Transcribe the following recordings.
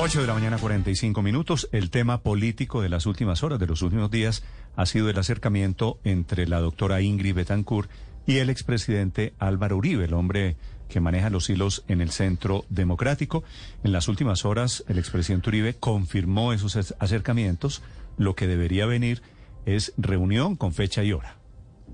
8 de la mañana 45 minutos. El tema político de las últimas horas, de los últimos días, ha sido el acercamiento entre la doctora Ingrid Betancourt y el expresidente Álvaro Uribe, el hombre que maneja los hilos en el centro democrático. En las últimas horas, el expresidente Uribe confirmó esos acercamientos. Lo que debería venir es reunión con fecha y hora.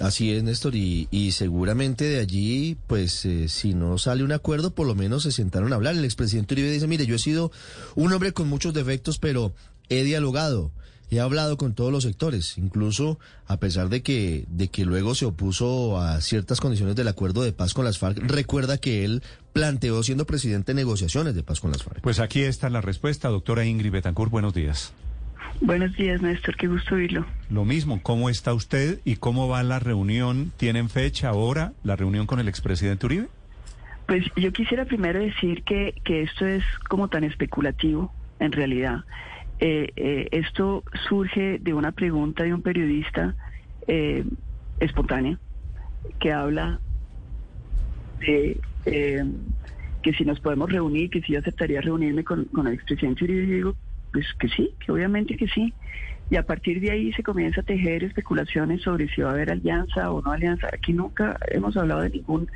Así es, Néstor, y, seguramente de allí, pues eh, si no sale un acuerdo, por lo menos se sentaron a hablar. El expresidente Uribe dice, mire, yo he sido un hombre con muchos defectos, pero he dialogado, he hablado con todos los sectores, incluso a pesar de que, de que luego se opuso a ciertas condiciones del acuerdo de paz con las FARC, recuerda que él planteó siendo presidente negociaciones de paz con las FARC. Pues aquí está la respuesta, doctora Ingrid Betancourt, buenos días. Buenos días, Néstor, qué gusto oírlo. Lo mismo, ¿cómo está usted y cómo va la reunión? ¿Tienen fecha, ahora, la reunión con el expresidente Uribe? Pues yo quisiera primero decir que, que esto es como tan especulativo, en realidad. Eh, eh, esto surge de una pregunta de un periodista eh, espontánea que habla de que si nos podemos reunir, que si yo aceptaría reunirme con, con el expresidente Uribe. Y digo, pues que sí, que obviamente que sí. Y a partir de ahí se comienza a tejer especulaciones sobre si va a haber alianza o no alianza. Aquí nunca hemos hablado de ninguna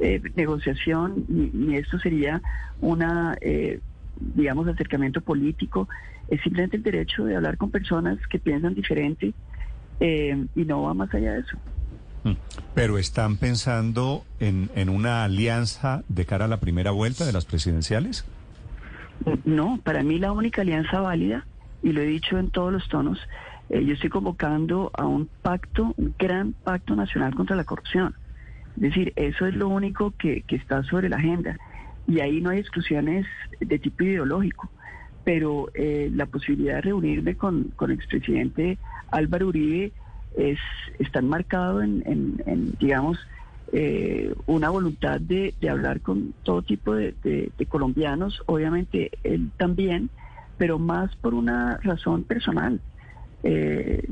eh, negociación, ni, esto sería una, eh, digamos, acercamiento político. Es simplemente el derecho de hablar con personas que piensan diferente eh, y no va más allá de eso. Mm. Pero están pensando en, en una alianza de cara a la primera vuelta de las presidenciales. No, para mí la única alianza válida, y lo he dicho en todos los tonos, eh, yo estoy convocando a un pacto, un gran pacto nacional contra la corrupción. Es decir, eso es lo único que, está sobre la agenda. Y ahí no hay exclusiones de tipo ideológico. Pero eh, la posibilidad de reunirme con, con el expresidente Álvaro Uribe es, está enmarcado en, en digamos, eh, una voluntad de, hablar con todo tipo de, colombianos, obviamente él también, pero más por una razón personal. Eh,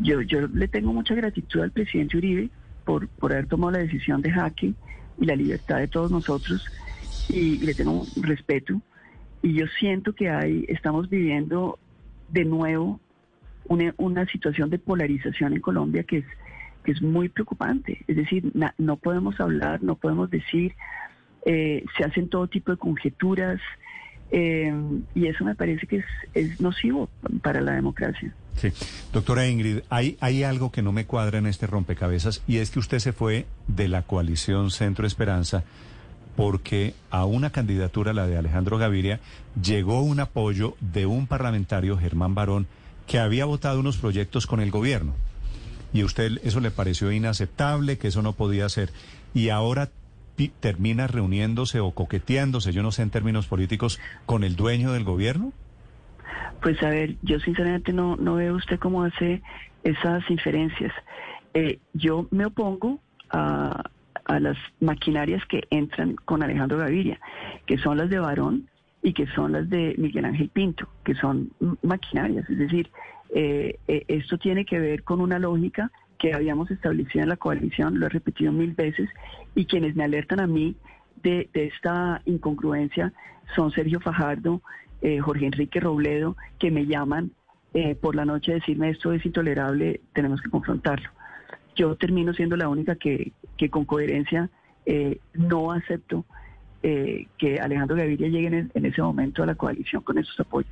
yo, yo le tengo mucha gratitud al presidente Uribe por, por haber tomado la decisión de jaque y la libertad de todos nosotros y, le tengo respeto y yo siento que hay estamos viviendo de nuevo una, una situación de polarización en Colombia que es que es muy preocupante. Es decir, no podemos hablar, no podemos decir, eh, se hacen todo tipo de conjeturas eh, y eso me parece que es, nocivo para la democracia. Sí. Doctora Ingrid, hay, hay algo que no me cuadra en este rompecabezas y es que usted se fue de la coalición Centro Esperanza porque a una candidatura, la de Alejandro Gaviria, llegó un apoyo de un parlamentario, Germán Barón, que había votado unos proyectos con el gobierno y usted eso le pareció inaceptable, que eso no podía ser, y ahora termina reuniéndose o coqueteándose, yo no sé en términos políticos, con el dueño del gobierno? Pues a ver, yo sinceramente no, no veo usted cómo hace esas inferencias. Eh, yo me opongo a, a las maquinarias que entran con Alejandro Gaviria, que son las de Barón y que son las de Miguel Ángel Pinto, que son maquinarias, es decir, eh, eh, esto tiene que ver con una lógica que habíamos establecido en la coalición, lo he repetido mil veces, y quienes me alertan a mí de, esta incongruencia son Sergio Fajardo, eh, Jorge Enrique Robledo, que me llaman por la noche a decirme esto es intolerable, tenemos que confrontarlo. Yo termino siendo la única que, que con coherencia no acepto eh, que Alejandro Gaviria llegue en, ese momento a la coalición con esos apoyos.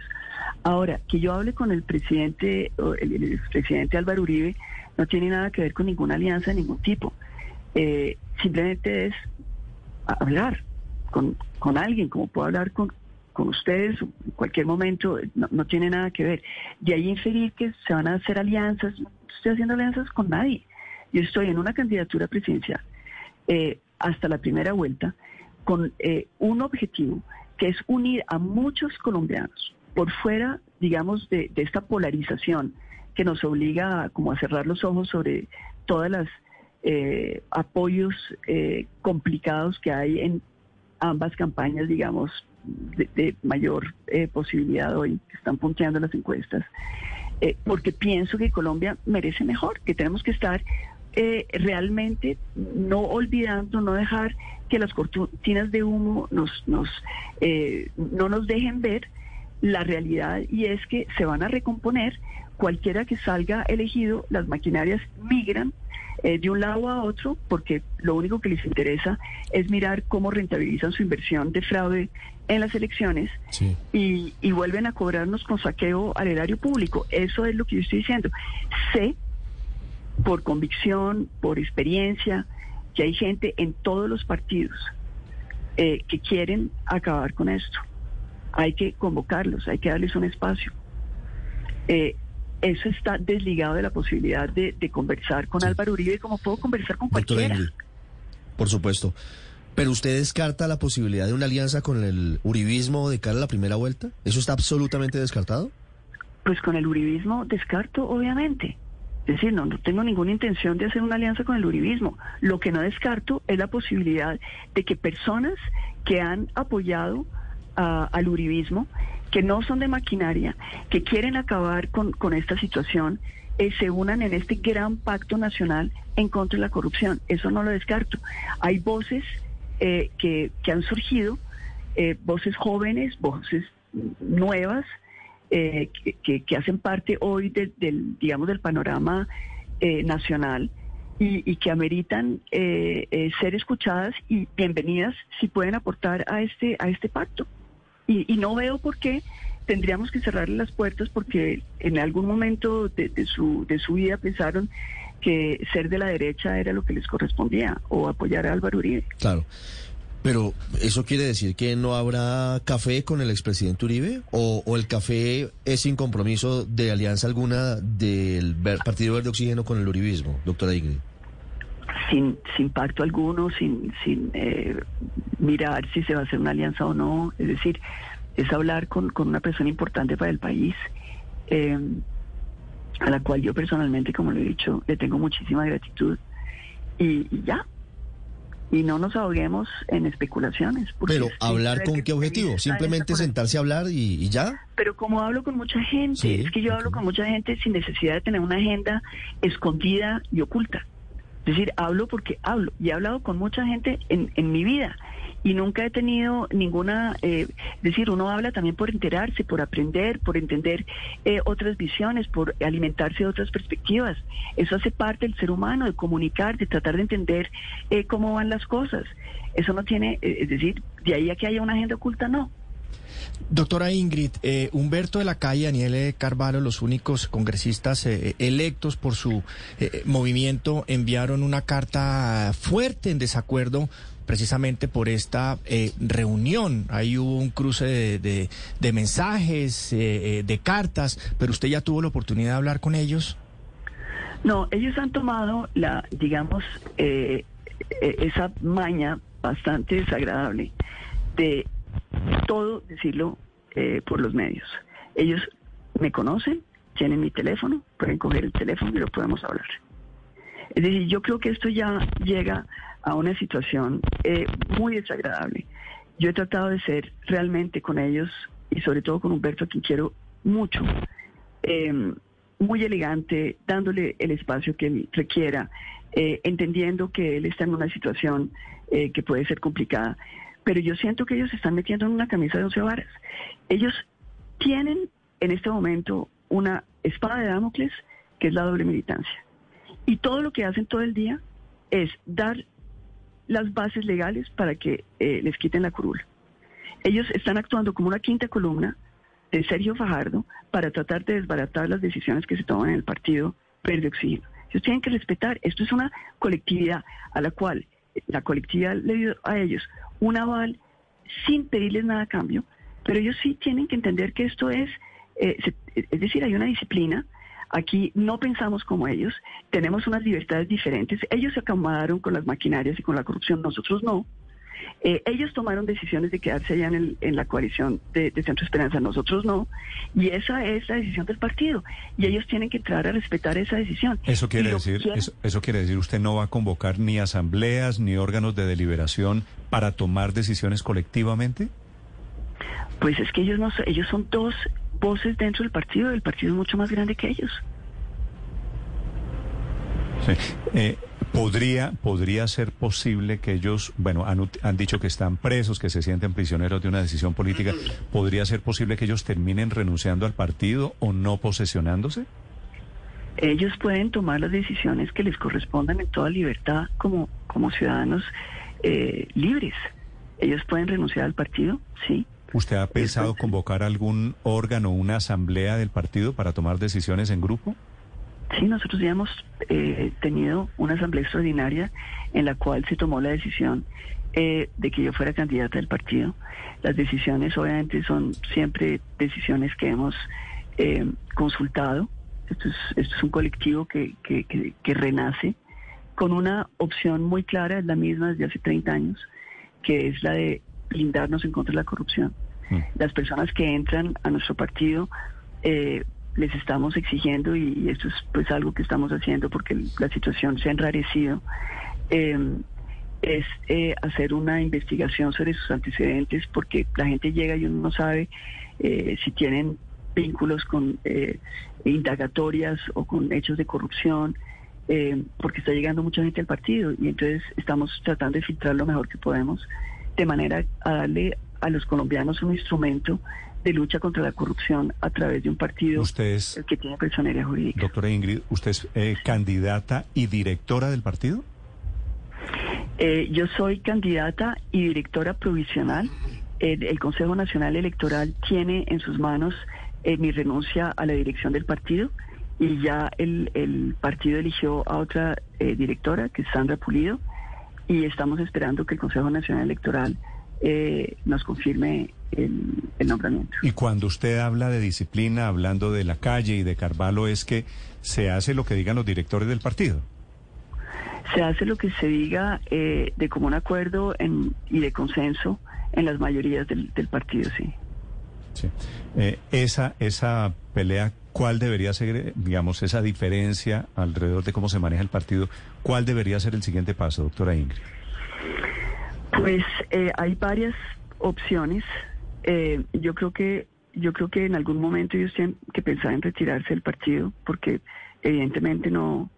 Ahora, que yo hable con el presidente, el, el presidente Álvaro Uribe, no tiene nada que ver con ninguna alianza de ningún tipo. Eh, simplemente es hablar con, con alguien, como puedo hablar con, con ustedes en cualquier momento, no, tiene nada que ver. De ahí inferir que se van a hacer alianzas, no estoy haciendo alianzas con nadie. Yo estoy en una candidatura presidencial eh, hasta la primera vuelta con eh, un objetivo que es unir a muchos colombianos por fuera, digamos, de, esta polarización que nos obliga a, como a cerrar los ojos sobre todas las eh, apoyos eh, complicados que hay en ambas campañas, digamos, de, mayor eh, posibilidad hoy, que están punteando las encuestas, porque pienso que Colombia merece mejor, que tenemos que estar realmente no olvidando, no dejar que las cortinas de humo nos, nos, no nos dejen ver la realidad y es que se van a recomponer, cualquiera que salga elegido, las maquinarias migran eh, de un lado a otro porque lo único que les interesa es mirar cómo rentabilizan su inversión de fraude en las elecciones y, y, vuelven a cobrarnos con saqueo al erario público. Eso es lo que yo estoy diciendo. Sé, por convicción, por experiencia, que hay gente en todos los partidos eh, que quieren acabar con esto hay que convocarlos, hay que darles un espacio. Eh, eso está desligado de la posibilidad de, conversar con Álvaro Uribe como puedo conversar con cualquiera. por supuesto. ¿Pero usted descarta la posibilidad de una alianza con el uribismo de cara a la primera vuelta? ¿Eso está absolutamente descartado? Pues con el uribismo descarto, obviamente. Es decir, no, no tengo ninguna intención de hacer una alianza con el uribismo. Lo que no descarto es la posibilidad de que personas que han apoyado al uribismo, que no son de maquinaria, que quieren acabar con, esta situación, eh, se unan en este gran pacto nacional en contra de la corrupción. Eso no lo descarto. Hay voces eh, que, han surgido, eh, voces jóvenes, voces nuevas, que, que, hacen parte hoy del, digamos, del panorama nacional. Y, y, que ameritan ser escuchadas y bienvenidas si pueden aportar a este a este pacto. Y, no veo por qué tendríamos que cerrarle las puertas porque en algún momento de, su, de su vida pensaron que ser de la derecha era lo que les correspondía o apoyar a Álvaro Uribe. Claro. Pero ¿eso quiere decir que no habrá café con el expresidente Uribe? ¿O, el café es sin compromiso de alianza alguna del Partido Verde Oxígeno con el uribismo, doctora Ingrid? Sin, sin pacto alguno, sin, sin eh, mirar si se va a hacer una alianza o no. Es decir, es hablar con, con una persona importante para el país, eh, a la cual yo personalmente, como lo he dicho, le tengo muchísima gratitud. Y, ya. Y no nos ahoguemos en especulaciones. Pero hablar con qué objetivo? Simplemente sentarse a hablar y, ya. Pero como hablo con mucha gente, es que yo hablo con mucha gente sin necesidad de tener una agenda escondida y oculta. Es decir, hablo porque hablo y he hablado con mucha gente en, en mi vida y nunca he tenido ninguna, eh, decir, uno habla también por enterarse, por aprender, por entender eh, otras visiones, por alimentarse de otras perspectivas. Eso hace parte del ser humano, de comunicar, de tratar de entender eh, cómo van las cosas. Eso no tiene, es decir, de ahí a que haya una agenda oculta, no. Doctora Ingrid, Humberto de la Calle y Daniel Carvalho, los únicos congresistas electos por su movimiento, enviaron una carta fuerte en desacuerdo precisamente por esta eh, reunión. Ahí hubo un cruce de, mensajes, eh, eh, de cartas, pero usted ya tuvo la oportunidad de hablar con ellos. No, ellos han tomado la, digamos, esa maña bastante desagradable de todo decirlo por los medios. Ellos me conocen, tienen mi teléfono, pueden coger el teléfono y lo podemos hablar. Es decir, yo creo que esto ya llega a una situación eh, muy desagradable. Yo he tratado de ser realmente con ellos y sobre todo con Humberto, a quien quiero mucho, em, muy elegante, dándole el espacio que él requiera, eh, entendiendo que él está en una situación eh, que puede ser complicada. Pero yo siento que ellos se están metiendo en una camisa de once varas. Ellos tienen en este momento una espada de Damocles que es la doble militancia. Y todo lo que hacen todo el día es dar las bases legales para que eh, les quiten la curula. Ellos están actuando como una quinta columna de Sergio Fajardo para tratar de desbaratar las decisiones que se toman en el partido Verde Oxígeno. Ellos tienen que respetar, esto es una colectividad a la cual la colectividad le dio a ellos un aval sin pedirles nada a cambio, pero ellos sí tienen que entender que esto es, eh, es decir, hay una disciplina Aquí no pensamos como ellos, tenemos unas libertades diferentes. Ellos se acomodaron con las maquinarias y con la corrupción, nosotros no. Eh, ellos tomaron decisiones de quedarse allá en, el- en la coalición de, de Centro Esperanza, nosotros no. Y esa es la decisión del partido. Y ellos tienen que entrar a respetar esa decisión. Eso quiere decir, quieren- eso, eso quiere decir, usted no va a convocar ni asambleas ni órganos de deliberación para tomar decisiones colectivamente. Pues es que ellos no, ellos son dos voces dentro del partido. El partido es mucho más grande que ellos. Sí. Eh, podría, podría ser posible que ellos, bueno, han, han dicho que están presos, que se sienten prisioneros de una decisión política. ¿Podría ser posible que ellos terminen renunciando al partido o no posesionándose? Ellos pueden tomar las decisiones que les correspondan en toda libertad como, como ciudadanos eh, libres. Ellos pueden renunciar al partido, sí. ¿Usted ha pensado Entonces- convocar algún órgano, una asamblea del partido para tomar decisiones en grupo? Sí, nosotros ya hemos eh, tenido una asamblea extraordinaria en la cual se tomó la decisión eh, de que yo fuera candidata del partido. Las decisiones obviamente son siempre decisiones que hemos eh, consultado. Esto es, esto es un colectivo que, que, que- que renace con una opción muy clara, es la misma desde hace 30 años, que es la de blindarnos en contra de la corrupción. Mm. Las personas que entran a nuestro partido eh, les estamos exigiendo y, esto es pues algo que estamos haciendo porque la situación se ha enrarecido eh, es eh, hacer una investigación sobre sus antecedentes porque la gente llega y uno no sabe eh, si tienen vínculos con indagatorias o con hechos de corrupción eh, porque está llegando mucha gente al partido y entonces estamos tratando de filtrar lo mejor que podemos de manera a darle a los colombianos un instrumento de lucha contra la corrupción a través de un partido es, que tiene personería jurídica. doctora Ingrid, ¿usted es eh, candidata y directora del partido? Eh, yo soy candidata y directora provisional. El, el Consejo Nacional Electoral tiene en sus manos eh, mi renuncia a la dirección del partido y ya el, el partido eligió a otra eh, directora, que es Sandra Pulido, y estamos esperando que el Consejo Nacional Electoral eh, nos confirme el, el nombramiento. Y cuando usted habla de disciplina, hablando de la calle y de Carvalho, es que se hace lo que digan los directores del partido. Se hace lo que se diga eh, de común acuerdo en- y de consenso en las mayorías del, del partido, sí. Sí. Eh, esa, esa pelea, ¿cuál debería ser, digamos, esa diferencia alrededor de cómo se maneja el partido? ¿Cuál debería ser el siguiente paso, doctora Ingrid? Pues eh, hay varias opciones. Eh, yo creo que yo creo que en algún momento ellos tienen que pensar en retirarse del partido porque evidentemente no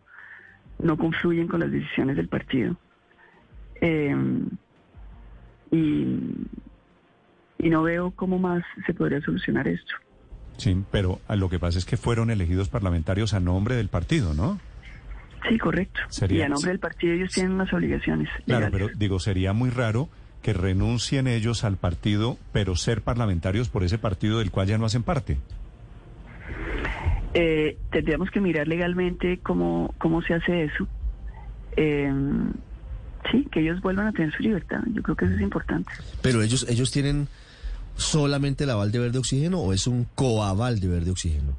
no confluyen con las decisiones del partido. Eh, y, y no veo cómo más se podría solucionar esto. Sí, pero ah, lo que pasa es que fueron elegidos parlamentarios a nombre del partido, ¿no? Sí, correcto. Sería- y a nombre del partido ellos tienen unas obligaciones. Claro, legales. pero digo, sería muy raro que renuncien ellos al partido, pero ser parlamentarios por ese partido del cual ya no hacen parte. Eh, tendríamos que mirar legalmente cómo, cómo se hace eso. Eh, sí, que ellos vuelvan a tener su libertad. Yo creo que eso es importante. Pero ellos, ellos tienen solamente el aval de verde oxígeno o es un coaval de verde oxígeno.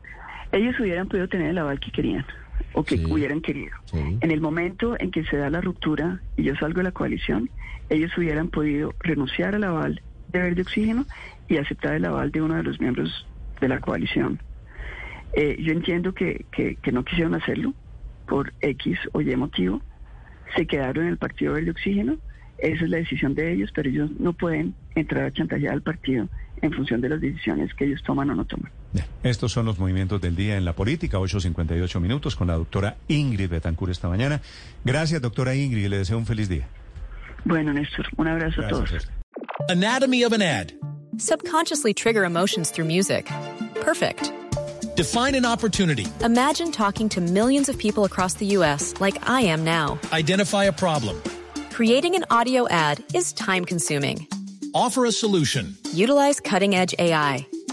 Ellos hubieran podido tener el aval que querían o que Sí. hubieran querido. Sí. En el momento en que se da la ruptura y yo salgo de la coalición, ellos hubieran podido renunciar al aval de verde oxígeno y aceptar el aval de uno de los miembros de la coalición. Eh, yo entiendo que, que, que no quisieron hacerlo por X o Y motivo. Se quedaron en el Partido Verde Oxígeno. Esa es la decisión de ellos, pero ellos no pueden entrar a chantajear al partido en función de las decisiones que ellos toman o no toman. Bien, Estos son los movimientos del día en la política, 8.58 minutos, con la doctora Ingrid Betancourt esta mañana. Gracias, doctora Ingrid, y le deseo un feliz día. Bueno, Néstor, un abrazo a todos. Gracias. Anatomy of an ad. Subconsciously trigger emotions through music. Perfect. Define an opportunity. Imagine talking to millions of people across the U.S. like I am now. Identify a problem. Creating an audio ad is time consuming. Offer a solution. Utilize cutting edge AI.